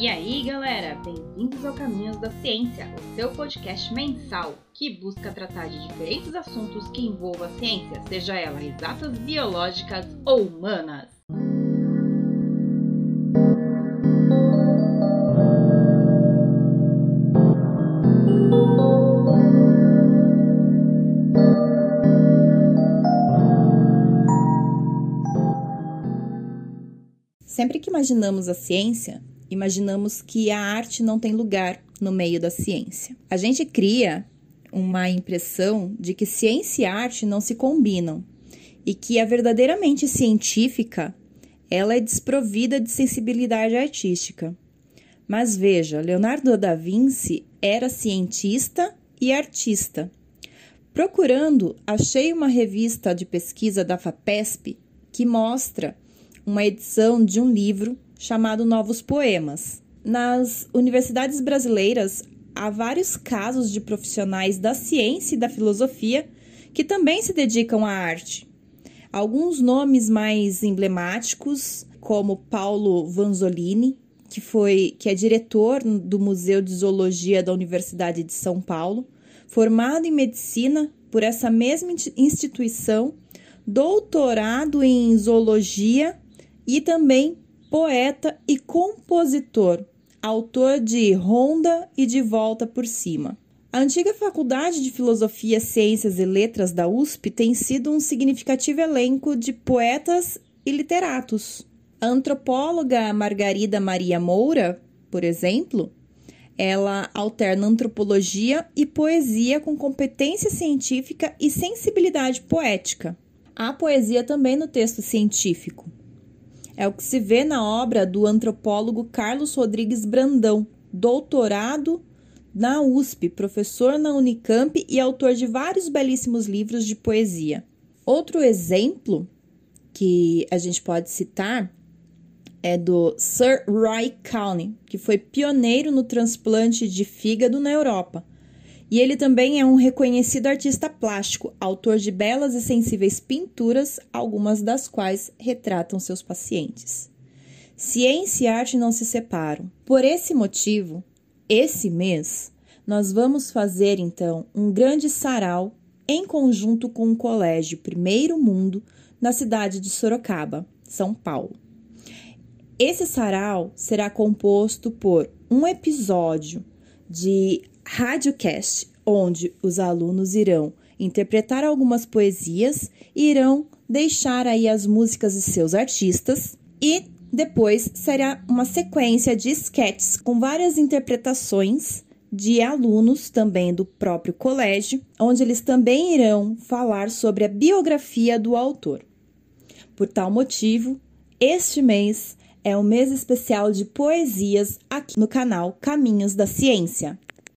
E aí, galera, bem-vindos ao Caminhos da Ciência, o seu podcast mensal que busca tratar de diferentes assuntos que envolvam a ciência, seja ela exatas, biológicas ou humanas. Sempre que imaginamos a ciência, imaginamos que a arte não tem lugar no meio da ciência. A gente cria uma impressão de que ciência e arte não se combinam e que a verdadeiramente científica ela é desprovida de sensibilidade artística. Mas veja, Leonardo da Vinci era cientista e artista. Procurando, achei uma revista de pesquisa da FAPESP que mostra uma edição de um livro chamado Novos Poemas. Nas universidades brasileiras, há vários casos de profissionais da ciência e da filosofia que também se dedicam à arte. Alguns nomes mais emblemáticos, como Paulo Vanzolini, que foi que é diretor do Museu de Zoologia da Universidade de São Paulo, formado em medicina por essa mesma instituição, doutorado em zoologia e também poeta e compositor, autor de Ronda e De Volta por Cima. A antiga Faculdade de Filosofia, Ciências e Letras da USP tem sido um significativo elenco de poetas e literatos. A antropóloga Margarida Maria Moura, por exemplo, ela alterna antropologia e poesia com competência científica e sensibilidade poética. Há poesia também no texto científico. É o que se vê na obra do antropólogo Carlos Rodrigues Brandão, doutorado na USP, professor na Unicamp e autor de vários belíssimos livros de poesia. Outro exemplo que a gente pode citar é do Sir Roy Cowney, que foi pioneiro no transplante de fígado na Europa e ele também é um reconhecido artista plástico, autor de belas e sensíveis pinturas, algumas das quais retratam seus pacientes. Ciência e arte não se separam. Por esse motivo, esse mês, nós vamos fazer então um grande sarau em conjunto com o Colégio Primeiro Mundo na cidade de Sorocaba, São Paulo. Esse sarau será composto por um episódio de Radiocast, onde os alunos irão interpretar algumas poesias irão deixar aí as músicas de seus artistas e depois será uma sequência de sketches com várias interpretações de alunos também do próprio colégio, onde eles também irão falar sobre a biografia do autor. Por tal motivo, este mês é o mês especial de poesias aqui no canal Caminhos da Ciência.